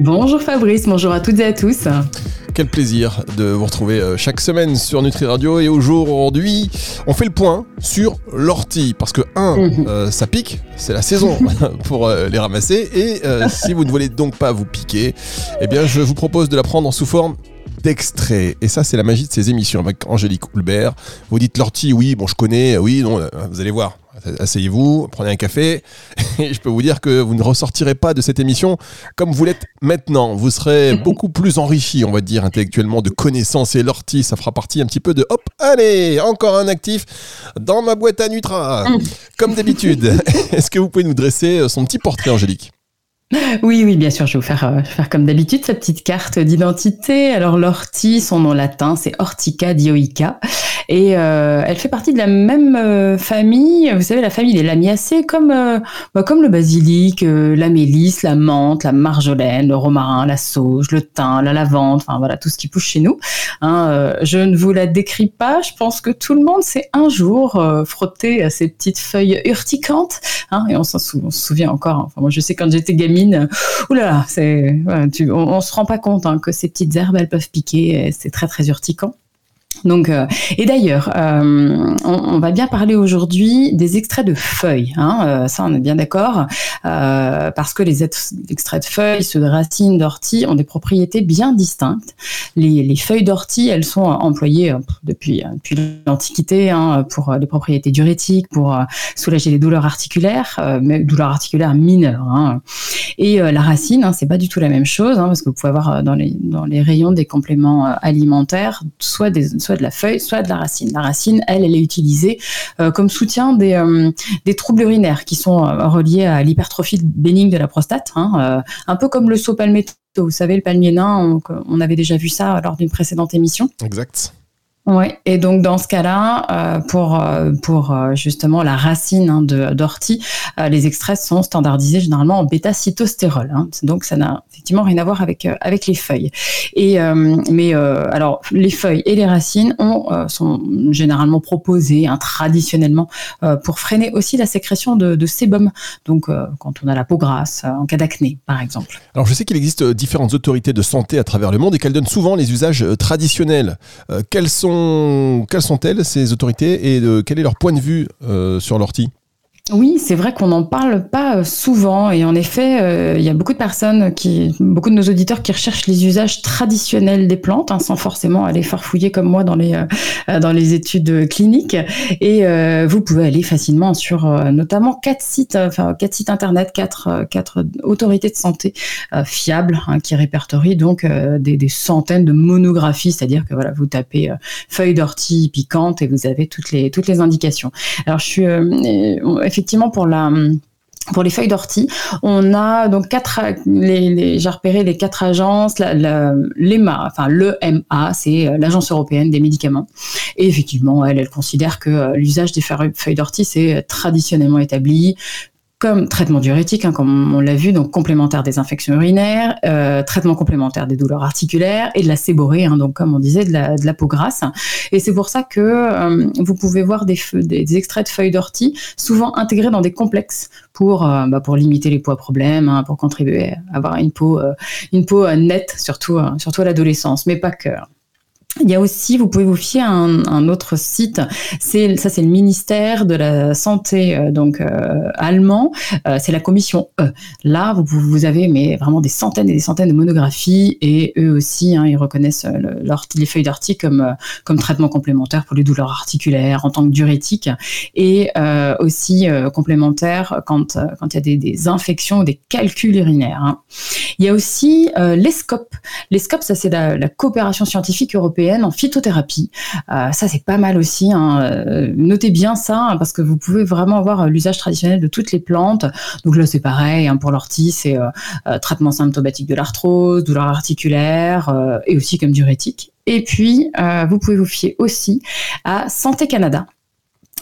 Bonjour Fabrice, bonjour à toutes et à tous. Quel plaisir de vous retrouver euh, chaque semaine sur Nutri Radio et aujourd'hui on fait le point sur l'ortie parce que un mhm. euh, ça pique c'est la saison pour euh, les ramasser et si vous ne voulez donc pas vous piquer eh bien je vous propose de la prendre sous forme d'extrait. Et ça, c'est la magie de ces émissions avec Angélique Houlbert. Vous dites l'ortie, oui, bon, je connais, oui, non, vous allez voir. Asseyez-vous, prenez un café, et je peux vous dire que vous ne ressortirez pas de cette émission comme vous l'êtes maintenant. Vous serez beaucoup plus enrichi, on va dire, intellectuellement, de connaissances. Et l'ortie, ça fera partie un petit peu de hop, allez, encore un actif dans ma boîte à Nutra. Comme d'habitude. Est-ce que vous pouvez nous dresser son petit portrait, Angélique? Oui, oui, bien sûr, je vais vous faire, euh, faire comme d'habitude sa petite carte d'identité. Alors l'ortie, son nom latin, c'est Ortica dioica. Et euh, elle fait partie de la même euh, famille, vous savez, la famille des lamiacées, comme, bah, comme le basilic, la mélisse, la menthe, la marjolaine, le romarin, la sauge, le thym, la lavande, enfin voilà, tout ce qui pousse chez nous. Hein, je ne vous la décris pas, je pense que tout le monde s'est un jour frotté à ces petites feuilles urticantes. Hein, et on s'en souvient encore. Enfin, moi, je sais quand j'étais gamine, Oulala, c'est, on, on, se rend pas compte hein, que ces petites herbes, elles peuvent piquer. C'est très très urticant. Donc, euh, et d'ailleurs, euh, on, va bien parler aujourd'hui des extraits de feuilles. Hein, euh, ça, on est bien d'accord, parce que les extraits de feuilles, ceux de racines, d'ortie, ont des propriétés bien distinctes. Les, feuilles d'ortie, elles sont employées depuis, l'Antiquité hein, pour les propriétés diurétiques, pour soulager les douleurs articulaires, mais douleurs articulaires mineures. Hein. Et la racine, c'est pas du tout la même chose, parce que vous pouvez avoir dans les, dans les rayons des compléments alimentaires soit des soit de la feuille, soit de la racine. La racine, elle, elle est utilisée euh, comme soutien des, euh, des troubles urinaires qui sont euh, reliés à l'hypertrophie bénigne de la prostate, hein, un peu comme le saut palmetto. Vous savez, le palmier nain, on avait déjà vu ça lors d'une précédente émission. Exact. Oui, et donc dans ce cas-là, euh, pour euh, pour euh, justement la racine hein, d'ortie, les extraits sont standardisés généralement en bêta-cytostérol. Hein. donc ça n'a effectivement rien à voir avec avec les feuilles. Et mais alors les feuilles et les racines ont sont généralement proposées hein, traditionnellement pour freiner aussi la sécrétion de sébum. Donc quand on a la peau grasse, en cas d'acné par exemple. Alors je sais qu'il existe différentes autorités de santé à travers le monde et qu'elles donnent souvent les usages traditionnels. quels sont quelles sont-elles, ces autorités, et de, quel est leur point de vue euh, sur l'ortie? Oui, c'est vrai qu'on n'en parle pas euh, souvent et en effet, euh, il y a beaucoup de personnes qui, beaucoup de nos auditeurs qui recherchent les usages traditionnels des plantes, hein, sans forcément aller farfouiller comme moi dans les euh, dans les études cliniques. Et vous pouvez aller facilement sur notamment quatre sites, enfin quatre sites internet, quatre quatre autorités de santé fiables hein, qui répertorient donc des, des, centaines de monographies, c'est-à-dire que voilà, vous tapez feuilles d'ortie piquantes et vous avez toutes les toutes les indications. Alors je suis effectivement pour la pour les feuilles d'ortie, on a donc quatre, les, j'ai repéré les quatre agences, l'EMA, enfin l'EMA, c'est euh, l'agence européenne des médicaments. Et effectivement, elle, elle considère que euh, l'usage des feuilles d'ortie c'est traditionnellement établi, comme traitement diurétique, hein, comme on l'a vu, donc complémentaire des infections urinaires, euh, traitement complémentaire des douleurs articulaires et de la séborrhée, hein, donc comme on disait, de la, de la peau grasse. Et c'est pour ça que euh, vous pouvez voir des, des, extraits de feuilles d'ortie souvent intégrés dans des complexes pour, euh, bah, pour limiter les poids problèmes, hein, pour contribuer à avoir une peau, euh, une peau nette, surtout, surtout à l'adolescence, mais pas que. Il y a aussi, vous pouvez vous fier à un, autre site. C'est ça, c'est le ministère de la santé euh, donc euh, allemand. Euh, c'est la commission E. Là, vous, vous avez mais vraiment des centaines et des centaines de monographies et eux aussi, hein, ils reconnaissent les feuilles d'article comme comme traitement complémentaire pour les douleurs articulaires en tant que diurétique et aussi complémentaire quand quand il y a des, infections ou des calculs urinaires. Hein. Il y a aussi l'ESCOP. L'ESCOP, ça c'est la coopération scientifique européenne en phytothérapie. Euh, ça, c'est pas mal aussi. Hein. Euh, notez bien ça, hein, parce que vous pouvez vraiment avoir euh, l'usage traditionnel de toutes les plantes. Donc là, c'est pareil. Hein, pour l'ortie, c'est traitement symptomatique de l'arthrose, douleur articulaire, et aussi comme diurétique. Et puis, vous pouvez vous fier aussi à Santé Canada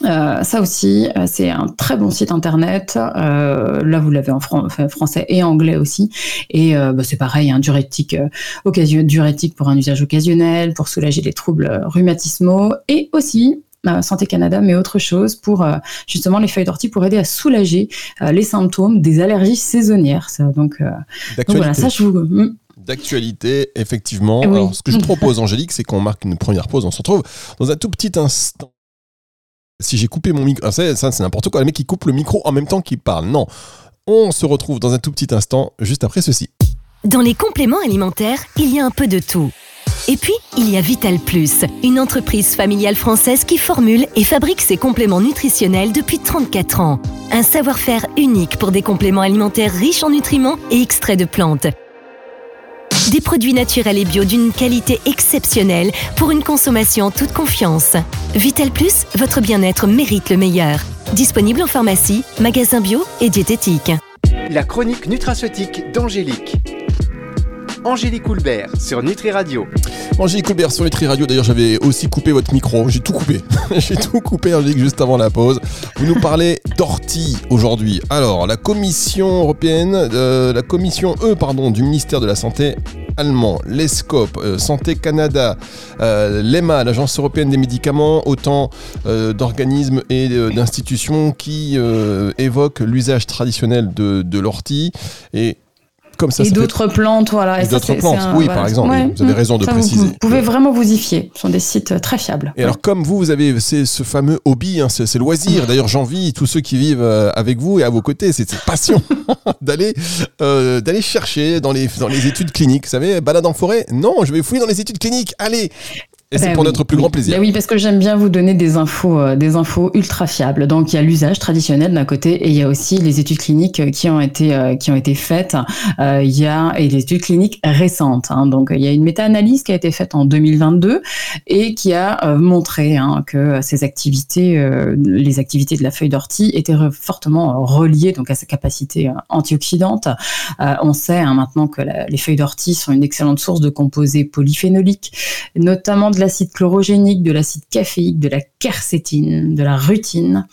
Euh, ça aussi, euh, c'est un très bon site internet. Euh, là, vous l'avez en français et anglais aussi. Et bah, c'est pareil, un diurétique, diurétique pour un usage occasionnel, pour soulager les troubles rhumatismaux et aussi Santé Canada, mais autre chose pour justement les feuilles d'ortie pour aider à soulager les symptômes des allergies saisonnières. donc, voilà, ça je vous. Hmm. D'actualité, effectivement. Alors, ce que je propose, Angélique, c'est qu'on marque une première pause. On se retrouve dans un tout petit instant. Si j'ai coupé mon micro, ah, ça, c'est n'importe quoi. Le mec qui coupe le micro en même temps qu'il parle. Non. On se retrouve dans un tout petit instant, juste après ceci. Dans les compléments alimentaires, il y a un peu de tout. Et puis, il y a Vital Plus, une entreprise familiale française qui formule et fabrique ses compléments nutritionnels depuis 34 ans. Un savoir-faire unique pour des compléments alimentaires riches en nutriments et extraits de plantes des produits naturels et bio d'une qualité exceptionnelle pour une consommation en toute confiance. Vital Plus, votre bien-être mérite le meilleur. Disponible en pharmacie, magasin bio et diététique. La chronique nutraceutique d'Angélique. Angélique Coulbert sur Nutri Radio. Angélique sur Nutri Radio. D'ailleurs, j'avais aussi coupé votre micro. J'ai tout coupé. J'ai tout coupé, Angélique, juste avant la pause. Vous nous parlez d'ortie aujourd'hui. Alors, la Commission européenne, euh, la Commission E, pardon, du ministère de la Santé allemand, l'ESCOP, euh, Santé Canada, euh, l'EMA, l'Agence européenne des médicaments, autant d'organismes et d'institutions qui évoquent l'usage traditionnel de, de l'ortie. Et et d'autres plantes, voilà. Et, d'autres plantes, oui, par exemple. vous avez raison de préciser. Vous, pouvez vraiment vous y fier. Ce sont des sites euh, très fiables. Et alors, comme vous, vous avez ce fameux hobby, hein, c'est loisir. D'ailleurs, j'envie tous ceux qui vivent euh, avec vous et à vos côtés, c'est cette passion d'aller euh, d'aller chercher dans les, dans les études cliniques. Vous savez, balade en forêt? Non, je vais fouiller dans les études cliniques. Allez et c'est ben pour notre plus grand plaisir. Ben oui, parce que j'aime bien vous donner des infos, euh, des infos ultra fiables. Donc il y a l'usage traditionnel d'un côté et il y a aussi les études cliniques euh, qui ont été euh, qui ont été faites. il y a et les études cliniques récentes. Hein. Donc il y a une méta-analyse qui a été faite en 2022 et qui a montré hein, que ces activités, les activités de la feuille d'ortie étaient fortement reliées donc à sa capacité antioxydante. on sait hein, maintenant que les feuilles d'ortie sont une excellente source de composés polyphénoliques, notamment de l'acide chlorogénique, de l'acide caféique, de la quercétine, de la rutine.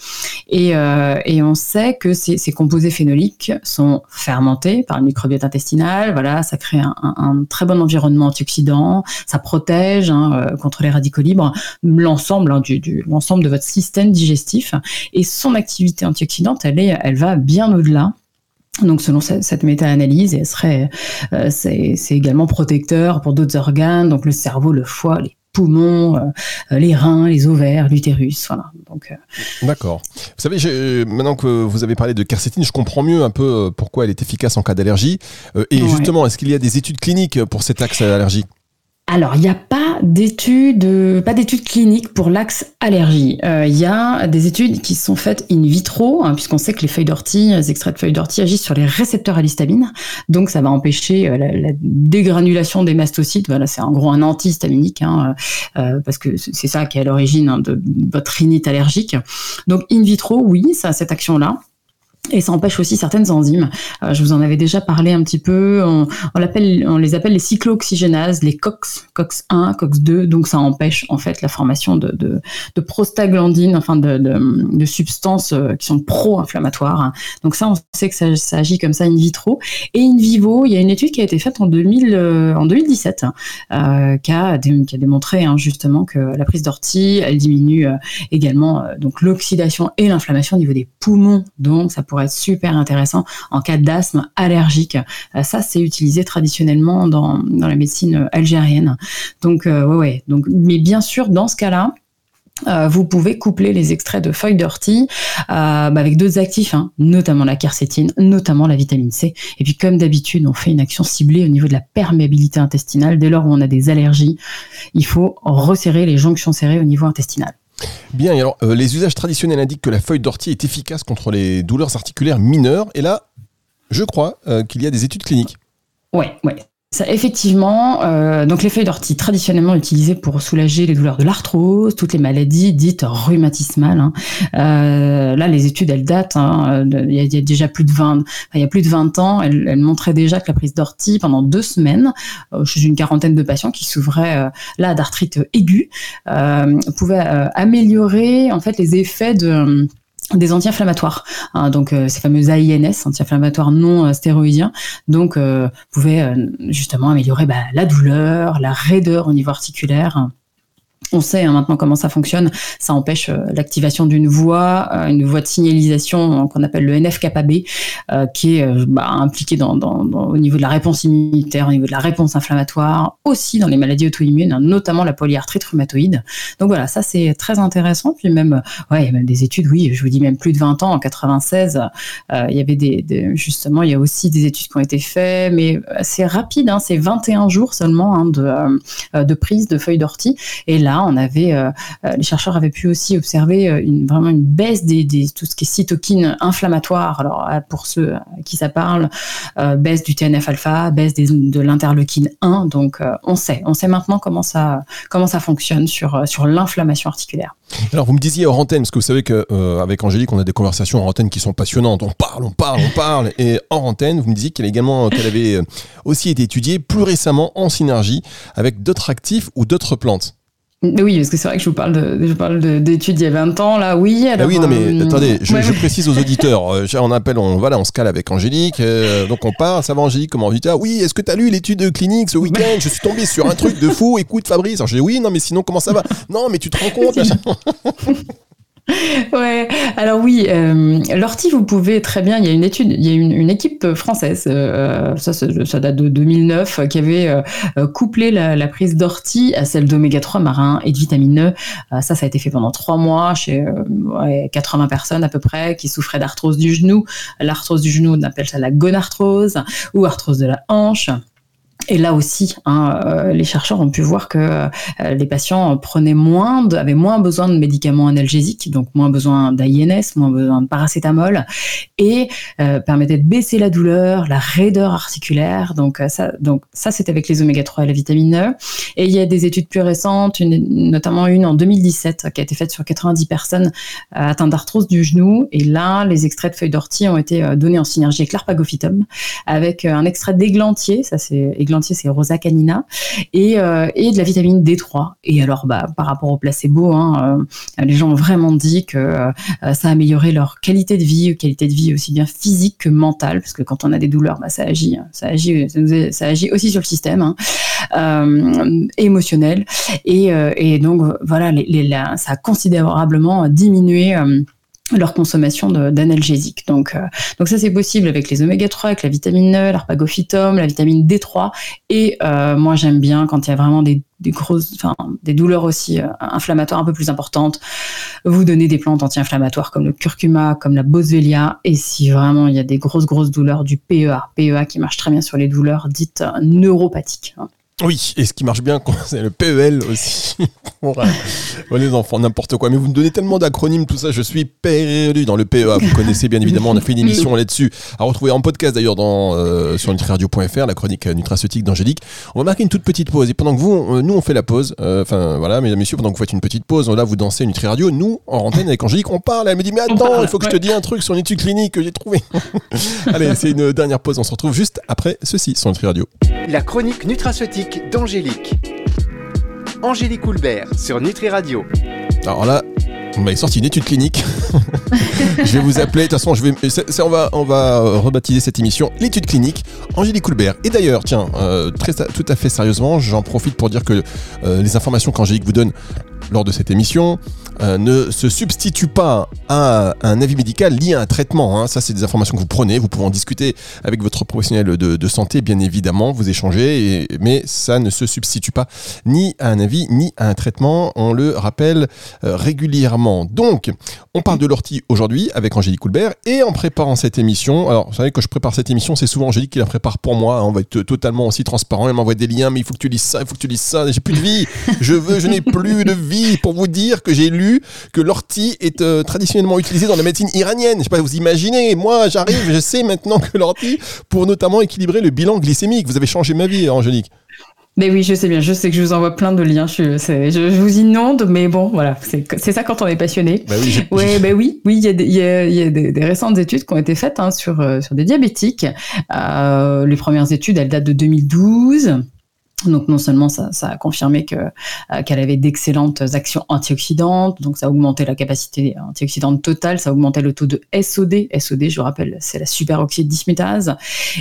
Et, euh, on sait que ces, composés phénoliques sont fermentés par le microbiote intestinal. Voilà, ça crée un, très bon environnement antioxydant. Ça protège hein, euh, contre les radicaux libres l'ensemble hein, du, l'ensemble de votre système digestif. Et son activité antioxydante, elle, est, elle va bien au-delà donc selon cette méta-analyse, serait, euh, c'est, également protecteur pour d'autres organes, donc le cerveau, le foie, les poumons, euh, les reins, les ovaires, l'utérus. Voilà. Donc, euh, D'accord. Vous savez, maintenant que vous avez parlé de quercétine, je comprends mieux un peu euh, pourquoi elle est efficace en cas d'allergie. et justement, est-ce qu'il y a des études cliniques pour cet axe d'allergie alors, il n'y a pas d'études, pas d'études cliniques pour l'axe allergie. Euh, il y a des études qui sont faites in vitro, hein, puisqu'on sait que les feuilles d'ortie, les extraits de feuilles d'ortie agissent sur les récepteurs à l'histamine, donc ça va empêcher euh, la, dégranulation des mastocytes. Voilà, c'est en gros un antihistaminique, hein, euh, parce que c'est ça qui est à l'origine hein, de votre rhinite allergique. Donc in vitro, oui, ça a cette action-là. Et ça empêche aussi certaines enzymes. Euh, je vous en avais déjà parlé un petit peu. On, on, on les appelle les cyclooxygénases, les COX, COX1, COX2. Donc ça empêche en fait la formation de, de, prostaglandines, enfin de, de, substances euh, qui sont pro-inflammatoires. Donc ça, on sait que ça, ça, agit comme ça in vitro. Et in vivo, il y a une étude qui a été faite en, 2000, euh, en 2017 euh, qui, a, qui a démontré hein, justement que la prise d'ortie, elle diminue également donc l'oxydation et l'inflammation au niveau des poumons. Donc ça être super intéressant en cas d'asthme allergique. Euh, ça, c'est utilisé traditionnellement dans, la médecine algérienne. Donc, euh, ouais, ouais. Donc, mais bien sûr, dans ce cas-là, euh, vous pouvez coupler les extraits de feuilles d'ortie bah, avec d'autres actifs, hein, notamment la quercétine, notamment la vitamine C. Et puis comme d'habitude, on fait une action ciblée au niveau de la perméabilité intestinale. Dès lors où on a des allergies, il faut resserrer les jonctions serrées au niveau intestinal. Bien, alors euh, les usages traditionnels indiquent que la feuille d'ortie est efficace contre les douleurs articulaires mineures. Et là, je crois euh, qu'il y a des études cliniques. Ouais, ouais. Ça, effectivement, euh, donc les feuilles d'ortie traditionnellement utilisées pour soulager les douleurs de l'arthrose, toutes les maladies dites rhumatismales. Hein. Euh, là, les études elles datent. Hein, il y, a déjà plus de 20, il y a plus de 20 ans, elles, elles montraient déjà que la prise d'ortie pendant deux semaines euh, chez une quarantaine de patients qui souffraient euh, là d'arthrite aiguë pouvait améliorer en fait les effets de des anti-inflammatoires, hein, donc euh, ces fameux AINS, anti-inflammatoires non euh, stéroïdiens, donc euh, pouvaient justement améliorer bah, la douleur, la raideur au niveau articulaire. On sait hein, maintenant comment ça fonctionne. Ça empêche euh, l'activation d'une voie, euh, une voie de signalisation qu'on appelle le NF-kappa B, euh, qui est bah, impliqué dans, au niveau de la réponse immunitaire, au niveau de la réponse inflammatoire, aussi dans les maladies auto-immunes, hein, notamment la polyarthrite rhumatoïde. Donc voilà, ça c'est très intéressant. Puis même, ouais, il y a même des études, oui, je vous dis même plus de 20 ans, en 96, il y avait des, justement, il y a aussi des études qui ont été faites, mais c'est rapide, hein, c'est 21 jours seulement de, de prise de feuilles d'ortie. Et là, on avait, euh, euh, les chercheurs avaient pu aussi observer euh, une, vraiment une baisse des, tout ce qui est cytokines inflammatoires. Alors pour ceux à qui ça parle, baisse du TNF alpha, baisse de l'interleukine 1. Donc on sait, on sait maintenant comment ça comment ça fonctionne sur l'inflammation articulaire. Alors vous me disiez hors antenne, parce que vous savez qu'avec Angélique, on a des conversations hors antenne qui sont passionnantes. On parle, on parle, on parle. Et hors antenne, vous me disiez qu'elle également qu'elle avait aussi été étudiée plus récemment en synergie avec d'autres actifs ou d'autres plantes. Oui, parce que c'est vrai que je vous parle de, je parle d'études il y a 20 ans, là, oui. Ah alors, oui, non, mais euh, attendez, je, précise aux auditeurs. Euh, on appelle, on, voilà, on se cale avec Angélique, euh, donc on part, ça va Angélique, comment on dit Ah oui, est-ce que tu as lu l'étude clinique ce week-end? Je suis tombé sur un truc de fou, écoute Fabrice. Alors je dis oui, non, mais sinon, comment ça va? Non, mais tu te rends compte ouais, alors oui, euh, l'ortie, vous pouvez très bien. Il y a une étude, il y a une, équipe française, euh, ça, ça, date de 2009, qui avait euh, couplé la, prise d'ortie à celle d'oméga 3 marin et de vitamine E. Ça, ça a été fait pendant trois mois chez ouais, 80 personnes à peu près qui souffraient d'arthrose du genou. L'arthrose du genou, on appelle ça la gonarthrose ou arthrose de la hanche. Et là aussi, hein, euh, les chercheurs ont pu voir que euh, les patients prenaient moins, avaient moins besoin de médicaments analgésiques, donc moins besoin d'AINS, moins besoin de paracétamol, et euh, permettaient de baisser la douleur, la raideur articulaire. Donc ça, donc ça, c'est avec les oméga 3 et la vitamine E. Et il y a des études plus récentes, notamment une en 2017 qui a été faite sur 90 personnes atteintes d'arthrose du genou. Et là, les extraits de feuilles d'ortie ont été donnés en synergie avec l'arpagophytum, avec un extrait d'églantier, ça c'est c'est Rosa canina, et, de la vitamine D3. Et alors, par rapport au placebo, hein, les gens ont vraiment dit que euh, ça a amélioré leur qualité de vie, qualité de vie aussi bien physique que mentale, parce que quand on a des douleurs, bah, ça agit, ça agit, aussi sur le système émotionnel. Et, donc voilà, ça a considérablement diminué leur consommation d'analgésiques. Donc, euh, donc ça c'est possible avec les oméga 3, avec la vitamine E, l'arpagophytum, la vitamine D3. Et euh, moi j'aime bien quand il y a vraiment des, des grosses, enfin des douleurs aussi euh, inflammatoires un peu plus importantes, vous donner des plantes anti-inflammatoires comme le curcuma, comme la boswellia. Et si vraiment il y a des grosses grosses douleurs, du PEA, PEA qui marche très bien sur les douleurs dites neuropathiques. Hein. Oui, et ce qui marche bien, c'est le PEL aussi. pour les enfants, n'importe quoi. Mais vous me donnez tellement d'acronymes, tout ça, je suis perdu dans le PEA. Vous connaissez bien évidemment, on a fait une émission là-dessus, à retrouver en podcast d'ailleurs dans euh, sur nutriradio.fr, la chronique nutraceutique d'Angélique. On va marquer une toute petite pause. Et pendant que vous, euh, nous, on fait la pause, euh, enfin voilà, mesdames et messieurs, pendant que vous faites une petite pause, là, vous dansez Nutriradio, nous, en antenne avec Angélique, on parle. Elle me dit, mais attends, il faut que je te dise un truc sur une étude clinique que j'ai trouvé. Allez, c'est une dernière pause. On se retrouve juste après ceci sur Nutriradio. La chronique nutraceutique d'Angélique. Angélique Coulbert sur Nutri Radio. Alors là, on m'avait sorti une étude clinique. je vais vous appeler. De toute façon, je vais, on, va, on va rebaptiser cette émission l'étude clinique Angélique Coulbert. Et d'ailleurs, tiens, euh, très, tout à fait sérieusement, j'en profite pour dire que euh, les informations qu'Angélique vous donne lors de cette émission euh, ne se substitue pas à un avis médical lié à un traitement. Hein. Ça, c'est des informations que vous prenez. Vous pouvez en discuter avec votre professionnel de, santé, bien évidemment. Vous échangez, mais ça ne se substitue pas ni à un avis ni à un traitement. On le rappelle euh, Donc, on parle de l'ortie aujourd'hui avec Angélique Coulbert et en préparant cette émission. Alors, vous savez que je prépare cette émission, c'est souvent Angélique qui la prépare pour moi. Hein. On va être totalement aussi transparent. Elle m'envoie des liens, mais il faut que tu lises ça, il faut que tu lises ça. J'ai plus de vie. Je veux, je n'ai plus de vie vie pour vous dire que j'ai lu que l'ortie est euh, traditionnellement utilisée dans la médecine iranienne. Je sais pas, vous imaginez. Moi, j'arrive, je sais maintenant que l'ortie pour notamment équilibrer le bilan glycémique. Vous avez changé ma vie, Angélique. Mais oui, je sais bien, je sais que je vous envoie plein de liens, je, je, vous inonde, mais bon, voilà, c'est ça quand on est passionné. Bah oui, ouais, bah oui, oui, il y a, des, y a, y a des, des, récentes études qui ont été faites hein, sur, euh, sur des diabétiques. Euh, les premières études, elles datent de 2012. Donc non seulement ça, a confirmé que euh, qu'elle avait d'excellentes actions antioxydantes, donc ça a augmenté la capacité antioxydante totale, ça a augmenté le taux de SOD. SOD, je rappelle, c'est la superoxyde dismutase.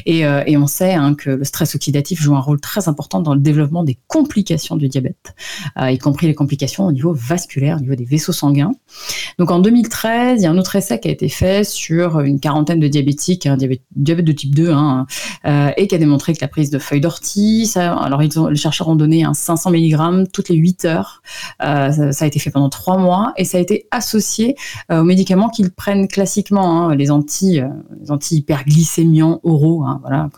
Et, euh, et on sait hein, que le stress oxydatif joue un rôle très important dans le développement des complications du diabète, euh, y compris les complications au niveau vasculaire, au niveau des vaisseaux sanguins. Donc en 2013, il y a un autre essai qui a été fait sur une quarantaine de diabétiques, diabète, de type 2, hein, et qui a démontré que la prise de feuilles d'ortie, ça, les chercheurs ont donné un 500 mg toutes les 8 heures. Euh, ça, a été fait pendant 3 mois et ça a été associé euh, aux médicaments qu'ils prennent classiquement, hein, les euh, anti hyperglycémiants oraux, hein, voilà,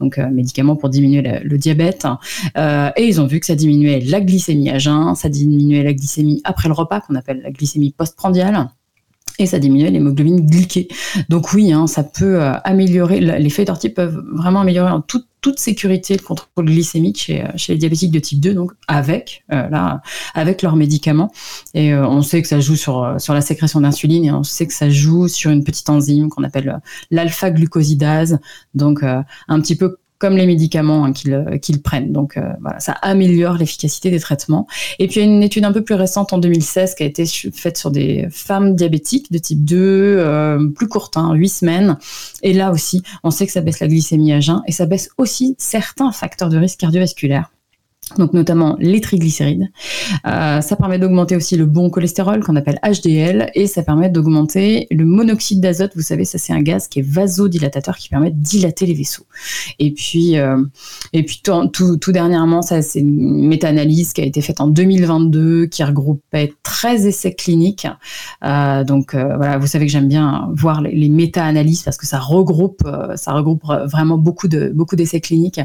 donc médicaments pour diminuer le, diabète. et ils ont vu que ça diminuait la glycémie à jeun, ça diminuait la glycémie après le repas, qu'on appelle la glycémie postprandiale et ça diminuait l'hémoglobine glyquée. Donc oui, hein, ça peut améliorer, les feuilles d'ortie peuvent vraiment améliorer en toute toute sécurité le contrôle glycémique chez, euh, chez les diabétiques de type 2, donc avec euh, là, avec leurs médicaments. Et euh, on sait que ça joue sur sur la sécrétion d'insuline et on sait que ça joue sur une petite enzyme qu'on appelle l'alpha-glucosidase, donc un petit peu comme les médicaments hein, qu'ils qu'ils prennent. Donc euh, voilà, ça améliore l'efficacité des traitements. Et puis il y a une étude un peu plus récente en 2016 qui a été faite sur des femmes diabétiques de type 2, euh, plus courte, hein, 8 semaines. Et là aussi, on sait que ça baisse la glycémie à jeun et ça baisse aussi certains facteurs de risque cardiovasculaire donc notamment les triglycérides. Euh, ça permet d'augmenter aussi le bon cholestérol qu'on appelle HDL et ça permet d'augmenter le monoxyde d'azote. Vous savez, ça c'est un gaz qui est vasodilatateur qui permet de dilater les vaisseaux. Et puis, euh, et puis tout, tout, dernièrement, ça c'est une méta-analyse qui a été faite en 2022 qui regroupait 13 essais cliniques. Euh, donc voilà, vous savez que j'aime bien voir les, méta-analyses parce que ça regroupe, ça regroupe vraiment beaucoup de beaucoup d'essais cliniques.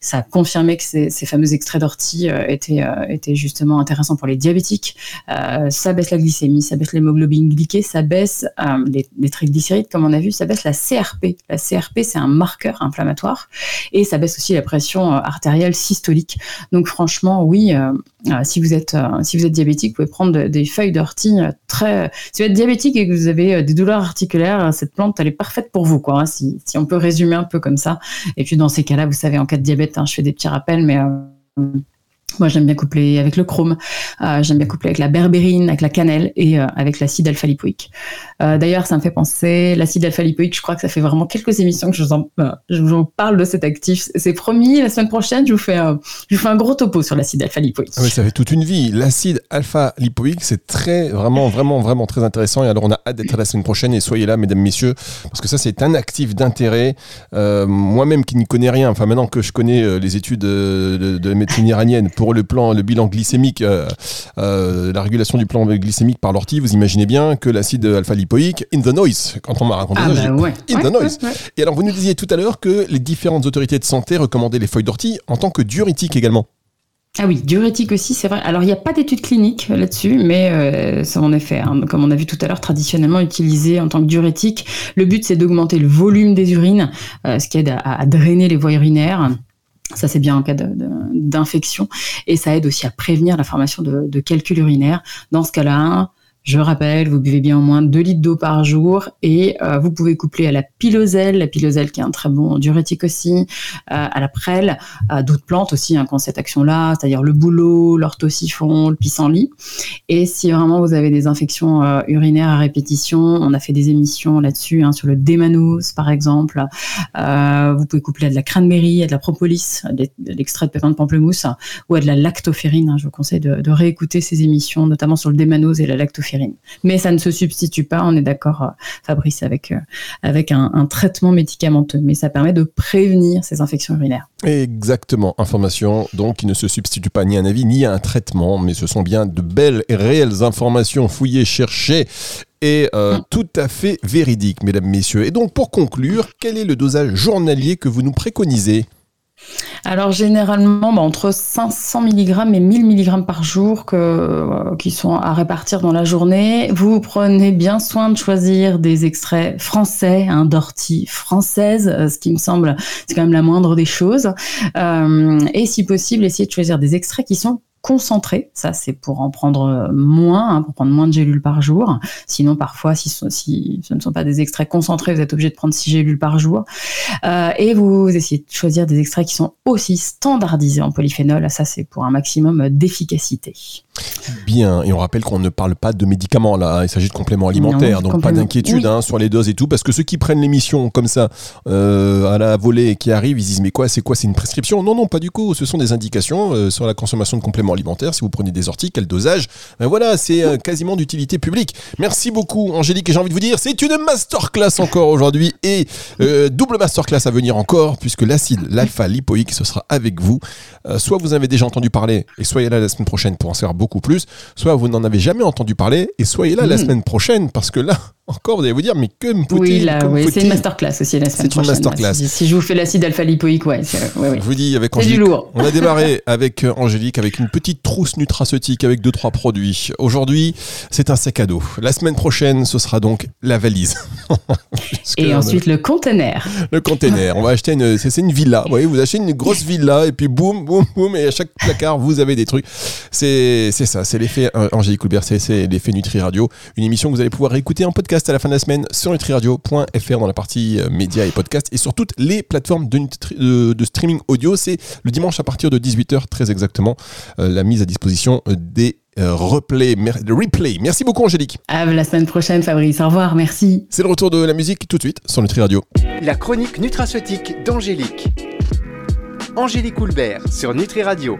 Ça a confirmé que ces, ces fameux extraits d'ortie euh, était, euh, était justement intéressant pour les diabétiques. Euh, ça baisse la glycémie, ça baisse l'hémoglobine glyquée, ça baisse les, triglycérides, comme on a vu, ça baisse la CRP. La CRP, c'est un marqueur inflammatoire et ça baisse aussi la pression artérielle systolique. Donc franchement, oui, si vous êtes diabétique, vous pouvez prendre des feuilles d'ortie très. Si vous êtes diabétique et que vous avez des douleurs articulaires, cette plante elle est parfaite pour vous, quoi. Hein, si, si, on peut résumer un peu comme ça. Et puis dans ces cas-là, vous savez, en cas de diabète, hein, je fais des petits rappels, mais um, moi, j'aime bien coupler avec le chrome, euh, j'aime bien coupler avec la berbérine, avec la cannelle et euh, avec l'acide alpha-lipoïque. Euh, d'ailleurs, ça me fait penser, l'acide alpha-lipoïque, je crois que ça fait vraiment quelques émissions que je vous en, je vous parle de cet actif. C'est promis, la semaine prochaine, je vous fais je vous fais un gros topo sur l'acide alpha-lipoïque. Ah ça fait toute une vie. L'acide alpha-lipoïque, c'est très, vraiment, vraiment, vraiment très intéressant. Et alors, on a hâte d'être la semaine prochaine et soyez là, mesdames, messieurs, parce que ça, c'est un actif d'intérêt. Moi-même qui n'y connais rien, enfin, maintenant que je connais les études de, de la médecine iranienne, pour le plan, le bilan glycémique, euh, euh, la régulation du plan glycémique par l'ortie, vous imaginez bien que l'acide alpha-lipoïque, in the noise, quand on m'a raconté ah ça, bah in the noise. Et alors, vous nous disiez tout à l'heure que les différentes autorités de santé recommandaient les feuilles d'ortie en tant que diurétique également. Ah oui, diurétique aussi, c'est vrai. Alors, il n'y a pas d'études cliniques là-dessus, mais euh, ça en effet, hein, comme on a vu tout à l'heure, traditionnellement utilisé en tant que diurétique. Le but, c'est d'augmenter le volume des urines, ce qui aide à, drainer les voies urinaires. Ça, c'est bien en cas d'infection. Et ça aide aussi à prévenir la formation de, calculs urinaires. Dans ce cas-là, je rappelle, vous buvez bien au moins 2 litres d'eau par jour et euh, vous pouvez coupler à la piloselle, la piloselle qui est un très bon diurétique aussi, euh, à la prêle, à d'autres plantes aussi hein, qui ont cette action-là, c'est-à-dire le bouleau, l'orthosiphon, le pissenlit. Et si vraiment vous avez des infections euh, urinaires à répétition, on a fait des émissions là-dessus, hein, sur le démanose par exemple. vous pouvez coupler à de la cranberry, à de la propolis, de l'extrait de pépins de pamplemousse ou à de la lactoferrine. Hein. Je vous conseille de, réécouter ces émissions, notamment sur le démanose et la mais ça ne se substitue pas, on est d'accord, euh, Fabrice, avec, euh, avec un, traitement médicamenteux. Mais ça permet de prévenir ces infections urinaires. Exactement. Information donc qui ne se substitue pas ni à un avis ni à un traitement, mais ce sont bien de belles et réelles informations fouillées, cherchées et euh, mm. tout à fait véridiques, mesdames, messieurs. Et donc pour conclure, quel est le dosage journalier que vous nous préconisez? Alors généralement, bah, entre 500 mg et 1000 mg par jour que, euh, qui sont à répartir dans la journée. Vous prenez bien soin de choisir des extraits français, un d'ortie française, euh, ce qui me semble, c'est quand même la moindre des choses. Euh, et si possible, essayez de choisir des extraits qui sont concentré. Ça, c'est pour en prendre moins, hein, pour prendre moins de gélules par jour. Sinon, parfois, si, ce ne sont pas des extraits concentrés, vous êtes obligé de prendre 6 gélules par jour. Euh, et vous essayez de choisir des extraits qui sont aussi standardisés en polyphénol. Ça, c'est pour un maximum d'efficacité. Bien, et on rappelle qu'on ne parle pas de médicaments là, il s'agit de compléments alimentaires, donc pas d'inquiétude hein, sur les doses et tout, parce que ceux qui prennent l'émission comme ça euh, à la volée et qui arrivent, ils disent mais quoi, c'est quoi, c'est une prescription? Non, non, pas du coup, ce sont des indications euh, sur la consommation de compléments alimentaires. Si vous prenez des orties, quel dosage? Ben voilà, c'est euh, quasiment d'utilité publique. Merci beaucoup, Angélique, et j'ai envie de vous dire, c'est une masterclass encore aujourd'hui et double masterclass à venir encore, puisque l'acide, l'alpha lipoïque, ce sera avec vous. soit vous avez déjà entendu parler et soyez là la semaine prochaine pour en savoir beaucoup beaucoup plus, soit vous n'en avez jamais entendu parler et soyez là la hmm. semaine prochaine parce que là, encore, vous allez vous dire, mais que me Oui, là, oui, c'est une masterclass aussi la semaine prochaine. C'est une masterclass. si, je vous fais l'acide alpha-lipoïque, ouais, ouais, Je vous dis, avec Angélique, on a démarré avec euh, Angélique, avec une petite trousse nutraceutique avec deux, trois produits. Aujourd'hui, c'est un sac à dos. La semaine prochaine, ce sera donc la valise. et ensuite, le conteneur. Le conteneur. On va acheter une, c'est une villa. Vous voyez, vous achetez une grosse villa et puis boum, boum, boum, et à chaque placard, vous avez des trucs. C'est, c'est ça, c'est l'effet euh, Angélique Coulbert, c'est l'effet Nutri Radio. Une émission que vous allez pouvoir écouter en podcast à la fin de la semaine sur nutriradio.fr dans la partie euh, médias et podcasts et sur toutes les plateformes de, de, streaming audio. C'est le dimanche à partir de 18h très exactement euh, la mise à disposition euh, des replays, replay. Merci beaucoup Angélique. À la semaine prochaine Fabrice, au revoir, merci. C'est le retour de la musique tout de suite sur Nutri Radio. La chronique nutraceutique d'Angélique. Angélique Houlbert sur Nutri Radio.